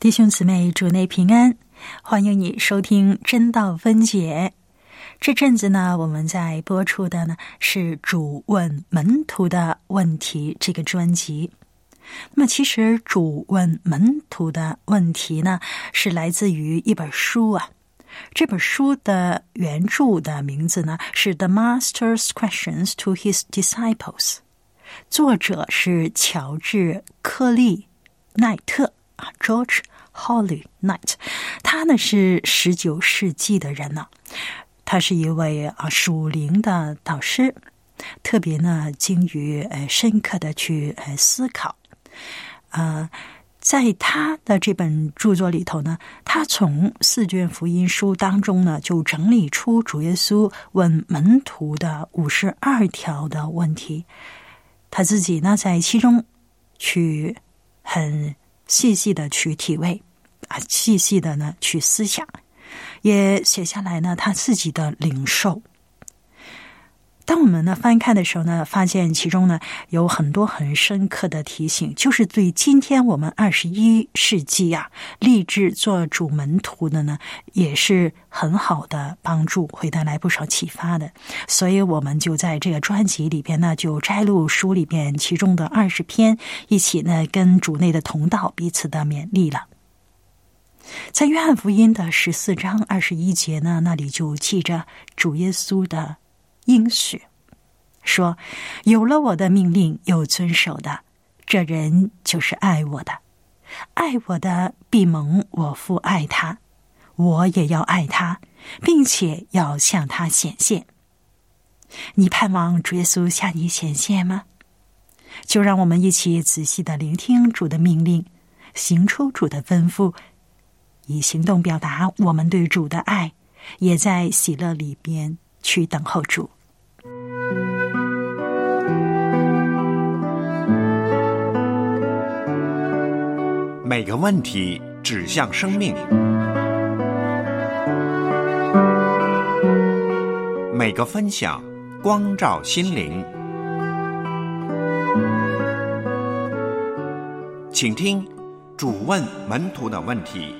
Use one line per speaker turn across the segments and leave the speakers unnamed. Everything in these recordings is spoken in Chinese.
弟兄姊妹，主内平安！欢迎你收听《真道分解》。这阵子呢，我们在播出的呢是“主问门徒的问题”这个专辑。那么，其实“主问门徒的问题”呢，是来自于一本书啊。这本书的原著的名字呢是《The Master's Questions to His Disciples》，作者是乔治·克利奈特啊，George。Holly Knight，他呢是十九世纪的人呢，他是一位啊属灵的导师，特别呢精于呃深刻的去呃思考，呃，在他的这本著作里头呢，他从四卷福音书当中呢就整理出主耶稣问门徒的五十二条的问题，他自己呢在其中去很细细的去体味。啊，细细的呢去思想，也写下来呢他自己的领受。当我们呢翻看的时候呢，发现其中呢有很多很深刻的提醒，就是对今天我们二十一世纪啊立志做主门徒的呢，也是很好的帮助，会带来不少启发的。所以，我们就在这个专辑里边呢，就摘录书里边其中的二十篇，一起呢跟主内的同道彼此的勉励了。在约翰福音的十四章二十一节呢，那里就记着主耶稣的应许，说：“有了我的命令又遵守的，这人就是爱我的；爱我的必蒙我父爱他，我也要爱他，并且要向他显现。”你盼望主耶稣向你显现吗？就让我们一起仔细的聆听主的命令，行出主的吩咐。以行动表达我们对主的爱，也在喜乐里边去等候主。
每个问题指向生命，每个分享光照心灵。请听主问门徒的问题。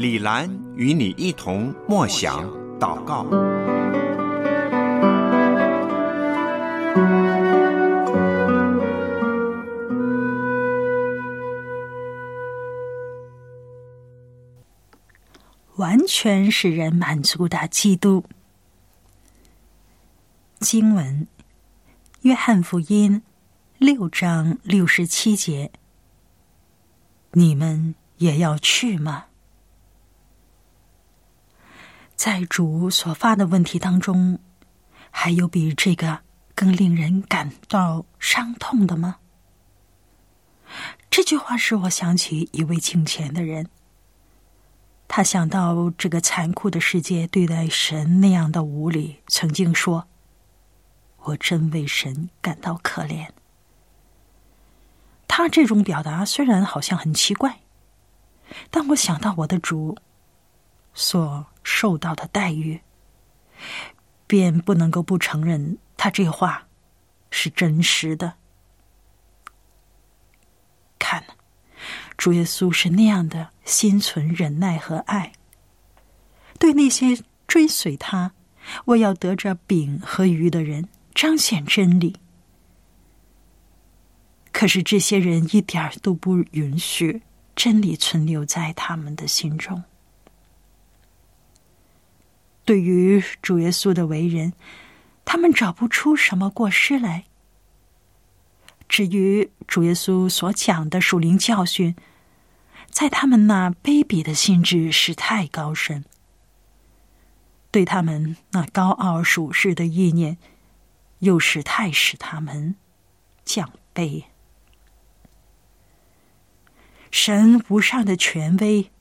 李兰与你一同默想祷告，
完全使人满足的基督。经文：约翰福音六章六十七节。你们也要去吗？在主所发的问题当中，还有比这个更令人感到伤痛的吗？这句话使我想起一位敬虔的人，他想到这个残酷的世界对待神那样的无理，曾经说：“我真为神感到可怜。”他这种表达虽然好像很奇怪，但我想到我的主所受到的待遇，便不能够不承认他这话是真实的。看，主耶稣是那样的心存忍耐和爱，对那些追随他、我要得着饼和鱼的人彰显真理。可是这些人一点儿都不允许真理存留在他们的心中。对于主耶稣的为人，他们找不出什么过失来。至于主耶稣所讲的属灵教训，在他们那卑鄙的心智是太高深，对他们那高傲属世的意念，又是太使他们降卑。神无上的权威，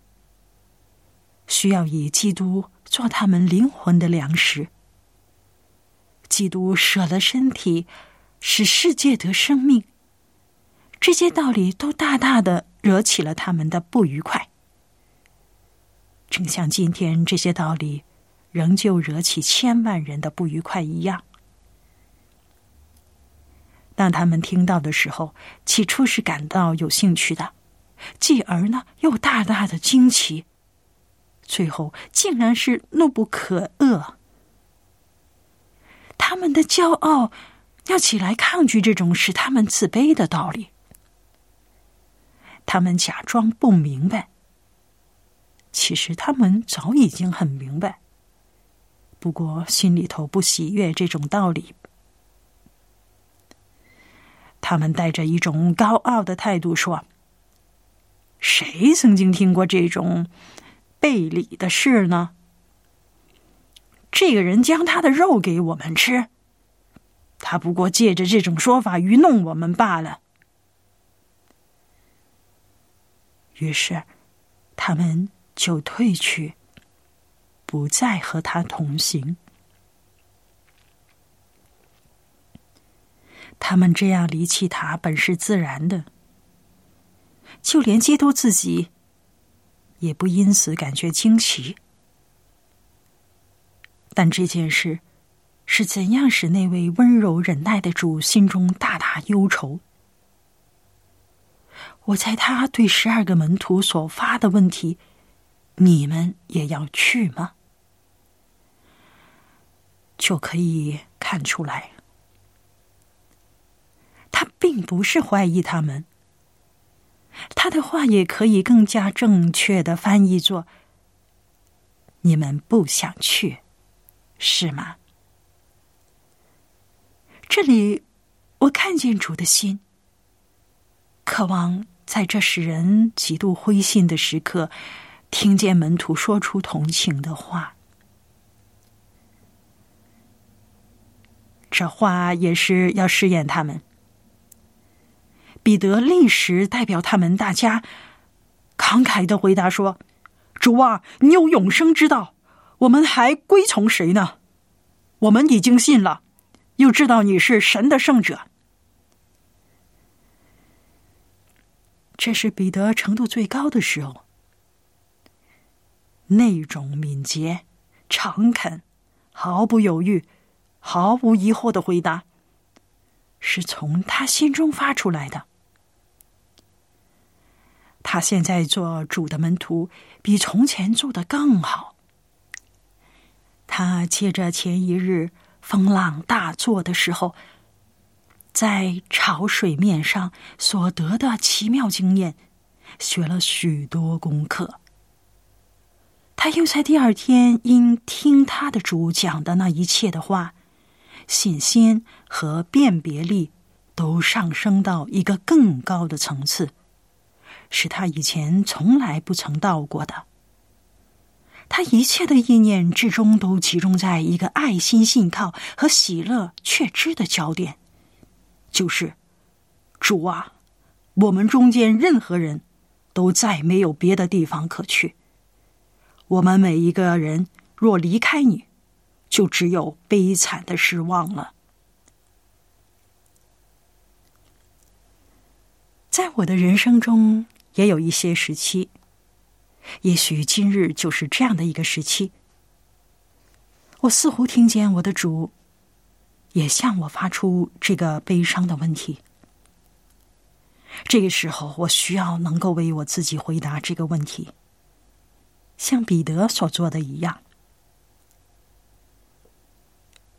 需要以基督做他们灵魂的粮食。基督舍了身体，使世界得生命。这些道理都大大的惹起了他们的不愉快，正像今天这些道理仍旧惹起千万人的不愉快一样。当他们听到的时候，起初是感到有兴趣的，继而呢又大大的惊奇，最后竟然是怒不可遏。他们的骄傲要起来抗拒这种使他们自卑的道理。他们假装不明白，其实他们早已经很明白，不过心里头不喜悦这种道理。他们带着一种高傲的态度说：“谁曾经听过这种背礼的事呢？这个人将他的肉给我们吃，他不过借着这种说法愚弄我们罢了。”于是，他们就退去，不再和他同行。他们这样离弃他，本是自然的。就连基督自己，也不因此感觉惊奇。但这件事是怎样使那位温柔忍耐的主心中大大忧愁？我在他对十二个门徒所发的问题：“你们也要去吗？”就可以看出来，他并不是怀疑他们。他的话也可以更加正确的翻译作：“你们不想去，是吗？”这里，我看见主的心，渴望。在这使人极度灰心的时刻，听见门徒说出同情的话，这话也是要试验他们。彼得立时代表他们大家，慷慨的回答说：“主啊，你有永生之道，我们还归从谁呢？我们已经信了，又知道你是神的圣者。”这是彼得程度最高的时候，那种敏捷、诚恳、毫不犹豫、毫无疑惑的回答，是从他心中发出来的。他现在做主的门徒，比从前做的更好。他借着前一日风浪大作的时候。在潮水面上所得的奇妙经验，学了许多功课。他又在第二天因听他的主讲的那一切的话，信心和辨别力都上升到一个更高的层次，是他以前从来不曾到过的。他一切的意念至终都集中在一个爱心、信靠和喜乐确知的焦点。就是主啊，我们中间任何人都再没有别的地方可去。我们每一个人若离开你，就只有悲惨的失望了。在我的人生中，也有一些时期，也许今日就是这样的一个时期。我似乎听见我的主。也向我发出这个悲伤的问题。这个时候，我需要能够为我自己回答这个问题，像彼得所做的一样。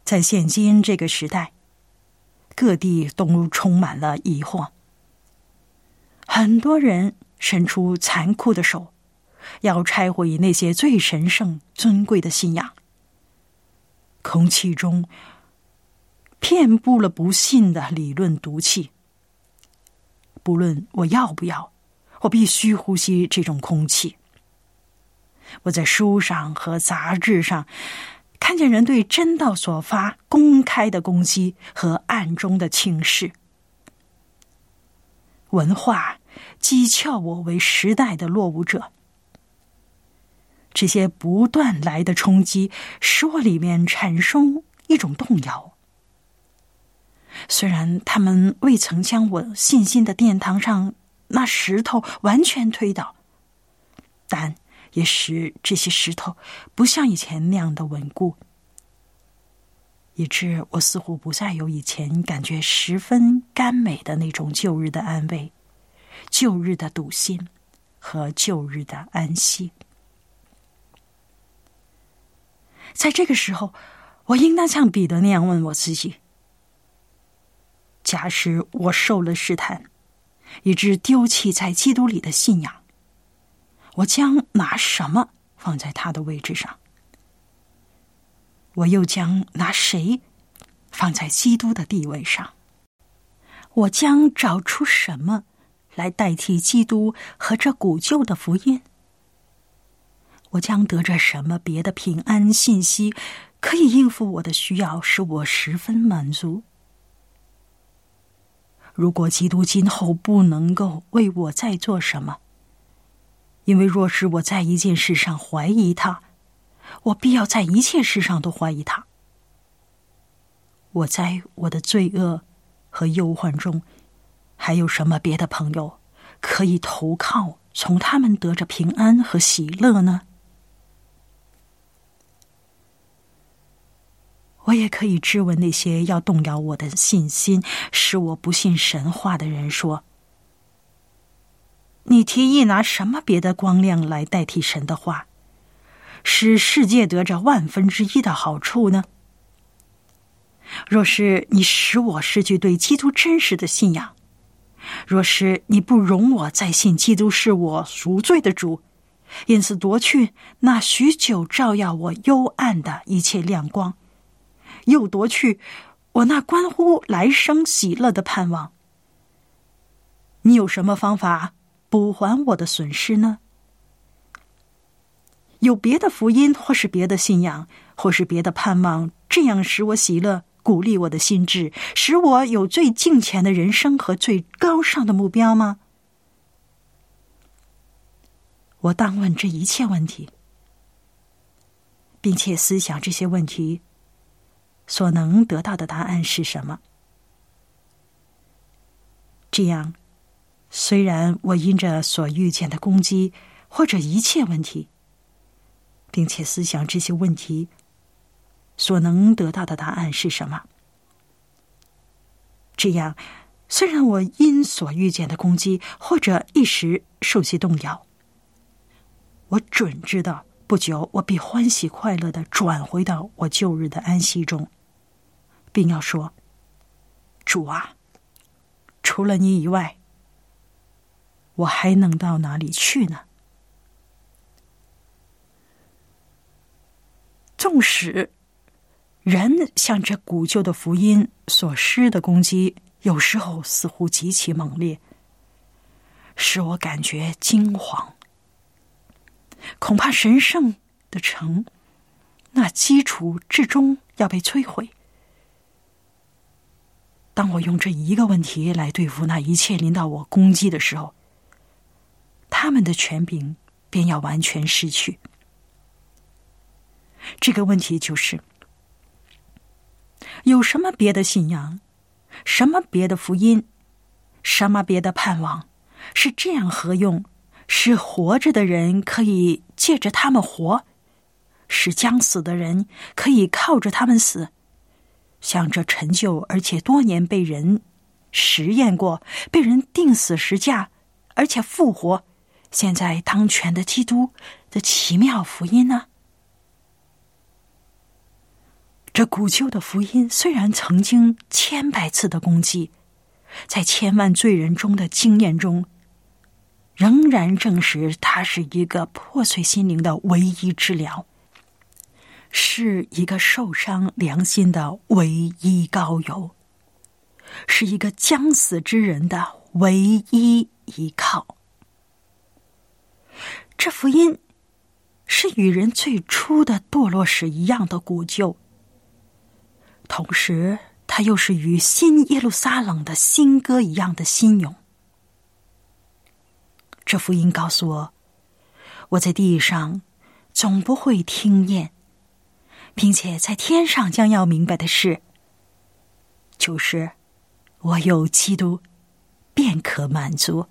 在现今这个时代，各地都充满了疑惑，很多人伸出残酷的手，要拆毁那些最神圣、尊贵的信仰。空气中。遍布了不信的理论毒气。不论我要不要，我必须呼吸这种空气。我在书上和杂志上看见人对真道所发公开的攻击和暗中的轻视。文化讥诮我为时代的落伍者。这些不断来的冲击，使我里面产生一种动摇。虽然他们未曾将我信心的殿堂上那石头完全推倒，但也使这些石头不像以前那样的稳固，以致我似乎不再有以前感觉十分甘美的那种旧日的安慰、旧日的笃信和旧日的安息。在这个时候，我应当像彼得那样问我自己。假使我受了试探，以致丢弃在基督里的信仰，我将拿什么放在他的位置上？我又将拿谁放在基督的地位上？我将找出什么来代替基督和这古旧的福音？我将得着什么别的平安信息，可以应付我的需要，使我十分满足？如果基督今后不能够为我再做什么，因为若是我在一件事上怀疑他，我必要在一切事上都怀疑他。我在我的罪恶和忧患中，还有什么别的朋友可以投靠，从他们得着平安和喜乐呢？我也可以质问那些要动摇我的信心、使我不信神话的人说：“你提议拿什么别的光亮来代替神的话，使世界得着万分之一的好处呢？若是你使我失去对基督真实的信仰，若是你不容我再信基督是我赎罪的主，因此夺去那许久照耀我幽暗的一切亮光。”又夺去我那关乎来生喜乐的盼望。你有什么方法补还我的损失呢？有别的福音，或是别的信仰，或是别的盼望，这样使我喜乐，鼓励我的心智，使我有最敬虔的人生和最高尚的目标吗？我当问这一切问题，并且思想这些问题。所能得到的答案是什么？这样，虽然我因着所遇见的攻击或者一切问题，并且思想这些问题所能得到的答案是什么？这样，虽然我因所遇见的攻击或者一时受些动摇，我准知道不久我必欢喜快乐的转回到我旧日的安息中。并要说：“主啊，除了你以外，我还能到哪里去呢？”纵使人向这古旧的福音所施的攻击，有时候似乎极其猛烈，使我感觉惊惶。恐怕神圣的城，那基础至终要被摧毁。当我用这一个问题来对付那一切临到我攻击的时候，他们的权柄便要完全失去。这个问题就是：有什么别的信仰，什么别的福音，什么别的盼望，是这样合用，使活着的人可以借着他们活，使将死的人可以靠着他们死。像这陈旧而且多年被人实验过、被人定死十架，而且复活，现在当权的基督的奇妙福音呢？这古旧的福音虽然曾经千百次的攻击，在千万罪人中的经验中，仍然证实它是一个破碎心灵的唯一治疗。是一个受伤良心的唯一高友，是一个将死之人的唯一依靠。这福音是与人最初的堕落史一样的古旧，同时，它又是与新耶路撒冷的新歌一样的新咏。这福音告诉我，我在地上总不会听厌，并且在天上将要明白的事，就是我有基督便可满足，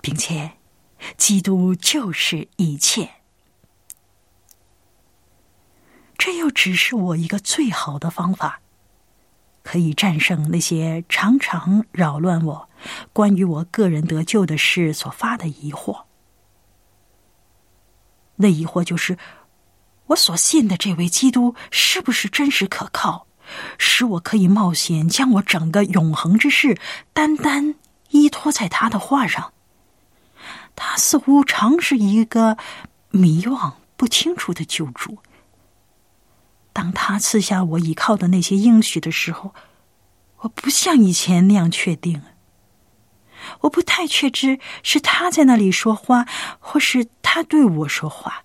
并且基督就是一切。这又只是我一个最好的方法。可以战胜那些常常扰乱我关于我个人得救的事所发的疑惑。那疑惑就是：我所信的这位基督是不是真实可靠，使我可以冒险将我整个永恒之事单单依托在他的话上？他似乎常是一个迷惘不清楚的救主。当他赐下我倚靠的那些应许的时候，我不像以前那样确定。我不太确知是他在那里说话，或是他对我说话。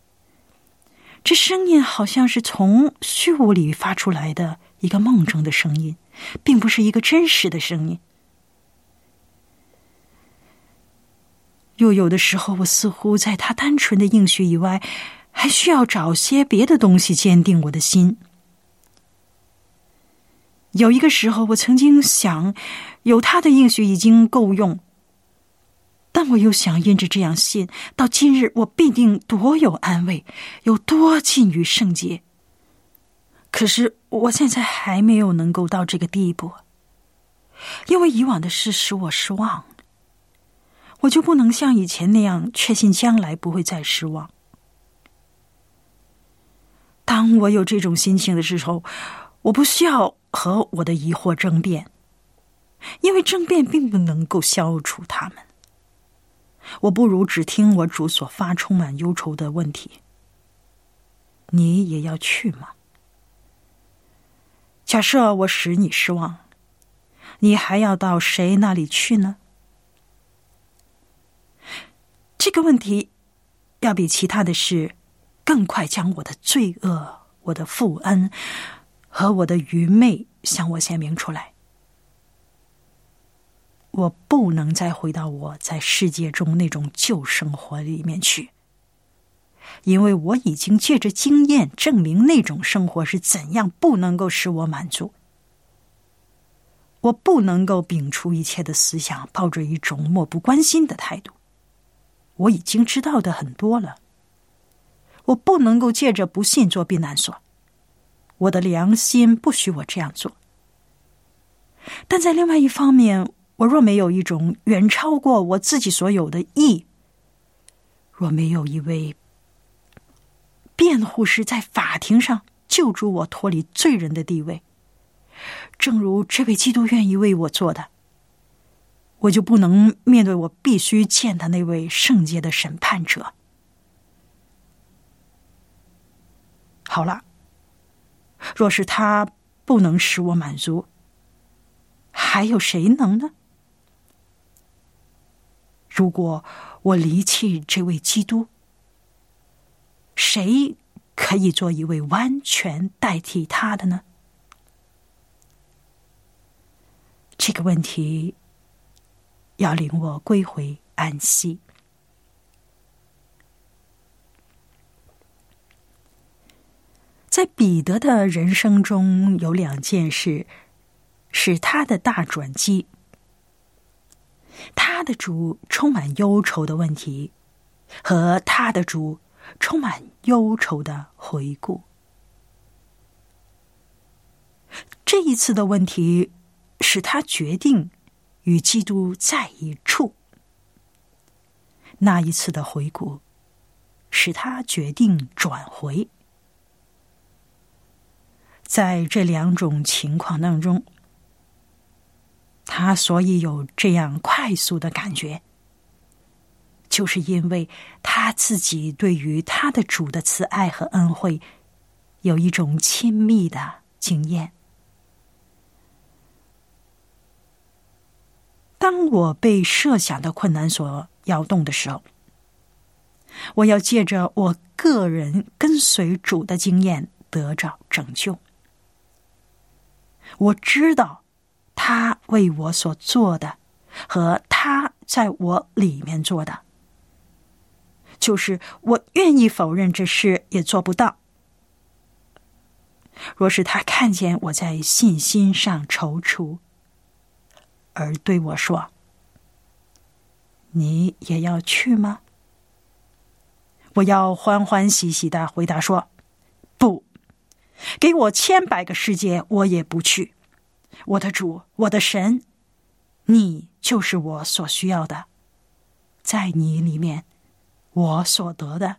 这声音好像是从虚无里发出来的一个梦中的声音，并不是一个真实的声音。又有的时候，我似乎在他单纯的应许以外。还需要找些别的东西坚定我的心。有一个时候，我曾经想，有他的应许已经够用。但我又想，因着这样信，到今日我必定多有安慰，有多近于圣洁。可是我现在还没有能够到这个地步，因为以往的事使我失望，我就不能像以前那样确信将来不会再失望。当我有这种心情的时候，我不需要和我的疑惑争辩，因为争辩并不能够消除他们。我不如只听我主所发充满忧愁的问题：“你也要去吗？”假设我使你失望，你还要到谁那里去呢？这个问题要比其他的事。更快将我的罪恶、我的负恩和我的愚昧向我显明出来。我不能再回到我在世界中那种旧生活里面去，因为我已经借着经验证明那种生活是怎样不能够使我满足。我不能够摒除一切的思想，抱着一种漠不关心的态度。我已经知道的很多了。我不能够借着不信做避难所，我的良心不许我这样做。但在另外一方面，我若没有一种远超过我自己所有的义，若没有一位辩护师在法庭上救助我脱离罪人的地位，正如这位基督愿意为我做的，我就不能面对我必须见的那位圣洁的审判者。好了，若是他不能使我满足，还有谁能呢？如果我离弃这位基督，谁可以做一位完全代替他的呢？这个问题要领我归回安息。在彼得的人生中有两件事，是他的大转机。他的主充满忧愁的问题，和他的主充满忧愁的回顾。这一次的问题使他决定与基督在一处。那一次的回顾使他决定转回。在这两种情况当中，他所以有这样快速的感觉，就是因为他自己对于他的主的慈爱和恩惠有一种亲密的经验。当我被设想的困难所摇动的时候，我要借着我个人跟随主的经验得着拯救。我知道他为我所做的，和他在我里面做的。就是我愿意否认这事，也做不到。若是他看见我在信心上踌躇，而对我说：“你也要去吗？”我要欢欢喜喜的回答说：“，给我千百个世界，我也不去。我的主，我的神，你就是我所需要的，在你里面，我所得的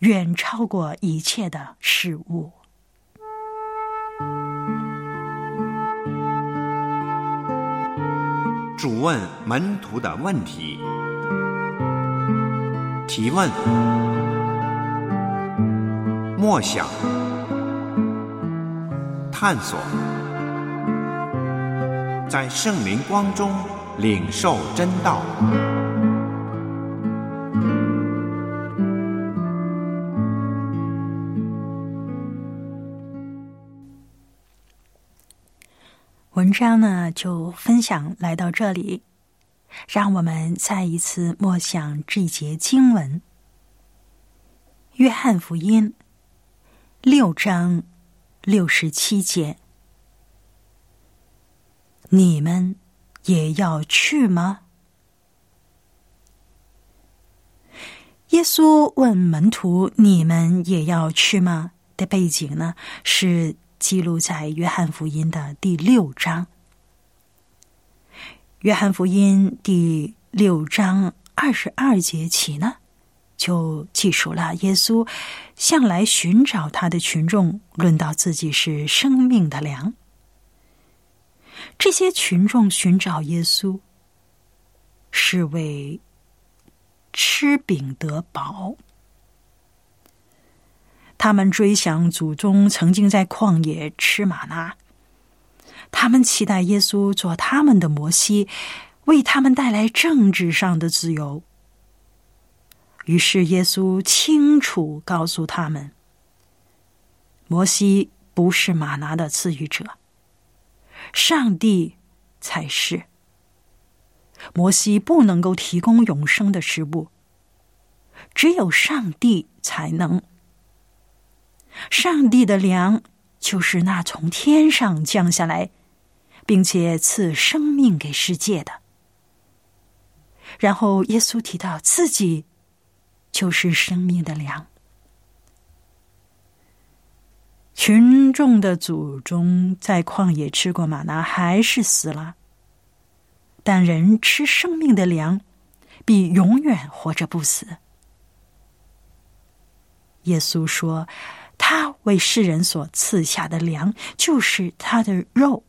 远超过一切的事物。”
主问门徒的问题。提问：默想、探索，在圣灵光中领受真道。
文章呢，就分享来到这里，让我们再一次默想这节经文，《约翰福音》六章六十七节：“你们也要去吗？”耶稣问门徒：“你们也要去吗？”的背景呢是。记录在约翰福音的第六章。约翰福音第六章二十二节起呢，就记述了耶稣向来寻找他的群众，论到自己是生命的粮。这些群众寻找耶稣，是为吃饼得饱。他们追想祖宗曾经在旷野吃玛拿，他们期待耶稣做他们的摩西，为他们带来政治上的自由。于是耶稣清楚告诉他们：摩西不是玛拿的赐予者，上帝才是。摩西不能够提供永生的食物，只有上帝才能。上帝的粮就是那从天上降下来，并且赐生命给世界的。然后耶稣提到自己就是生命的粮。群众的祖宗在旷野吃过玛拿，还是死了。但人吃生命的粮，比永远活着不死。耶稣说。他为世人所赐下的粮，就是他的肉，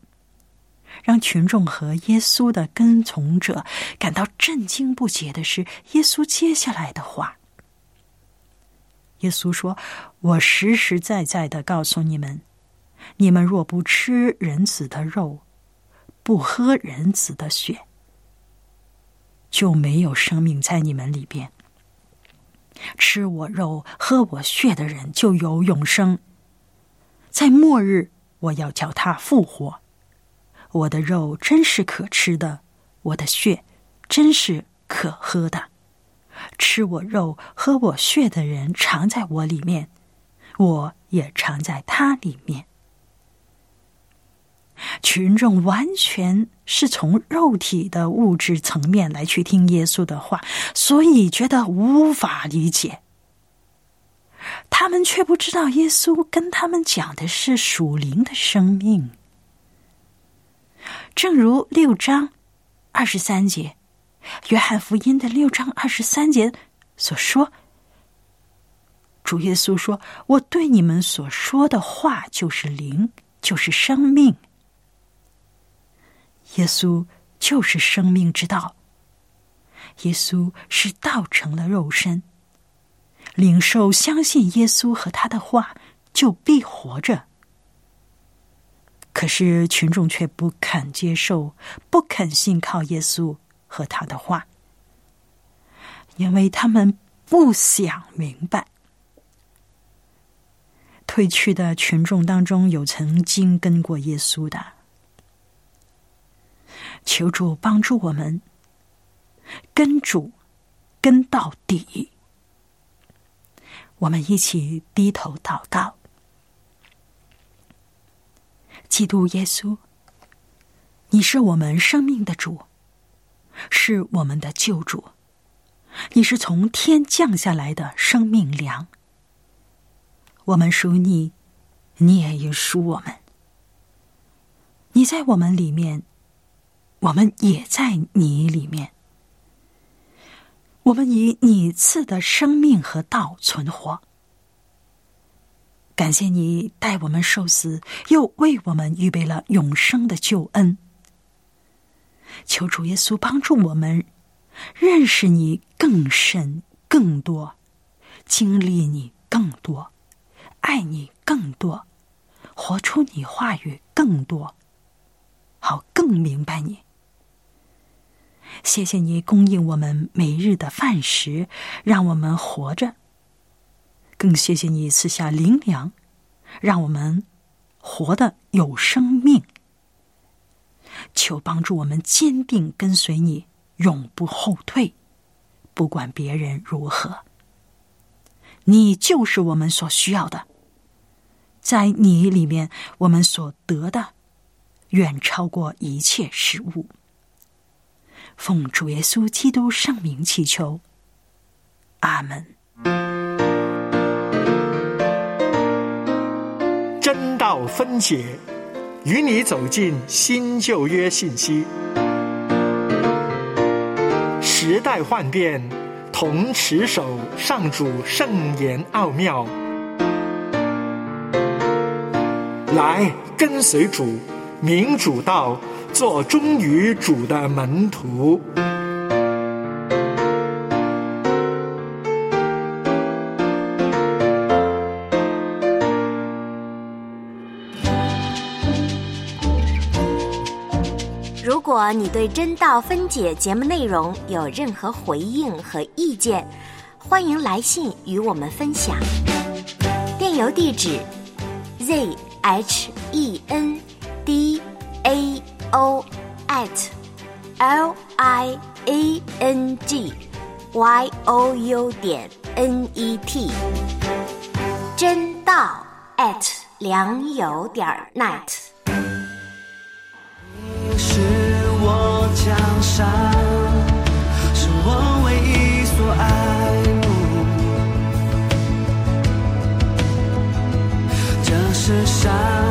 让群众和耶稣的跟从者感到震惊不解的是，耶稣接下来的话。耶稣说：“我实实在在的告诉你们，你们若不吃人子的肉，不喝人子的血，就没有生命在你们里边。”吃我肉、喝我血的人就有永生。在末日，我要叫他复活。我的肉真是可吃的，我的血真是可喝的。吃我肉、喝我血的人常在我里面，我也常在他里面。群众完全是从肉体的物质层面来去听耶稣的话，所以觉得无法理解。他们却不知道耶稣跟他们讲的是属灵的生命。正如六章二十三节，约翰福音的六章二十三节所说：“主耶稣说，我对你们所说的话就是灵，就是生命。”耶稣就是生命之道。耶稣是道成了肉身，领受相信耶稣和他的话，就必活着。可是群众却不肯接受，不肯信靠耶稣和他的话，因为他们不想明白。退去的群众当中，有曾经跟过耶稣的。求主帮助我们，跟主跟到底。我们一起低头祷告。基督耶稣，你是我们生命的主，是我们的救主，你是从天降下来的生命粮。我们属你，你也属我们。你在我们里面，我们也在你里面。我们以你赐的生命和道存活。感谢你带我们受死，又为我们预备了永生的救恩。求主耶稣帮助我们认识你更深、更多，经历你更多，爱你更多，活出你话语更多，好更明白你。谢谢你供应我们每日的饭食，让我们活着。更谢谢你赐下灵粮，让我们活得有生命。求帮助我们坚定跟随你，永不后退，不管别人如何。你就是我们所需要的，在你里面，我们所得的远超过一切事物。奉主耶稣基督圣名祈求，阿门。
真道分解，与你走进新旧约信息。时代幻变，同持守上主圣言奥妙。来跟随主，明主道。做忠于主的门徒。
你对真道分解节目内容有任何回应和意见，欢迎来信与我们分享。电邮地址：z h e n d a。o at l i a n g y o u 点 n e t 真道 at 良友点 net
江山，是我唯一所爱慕，这世上。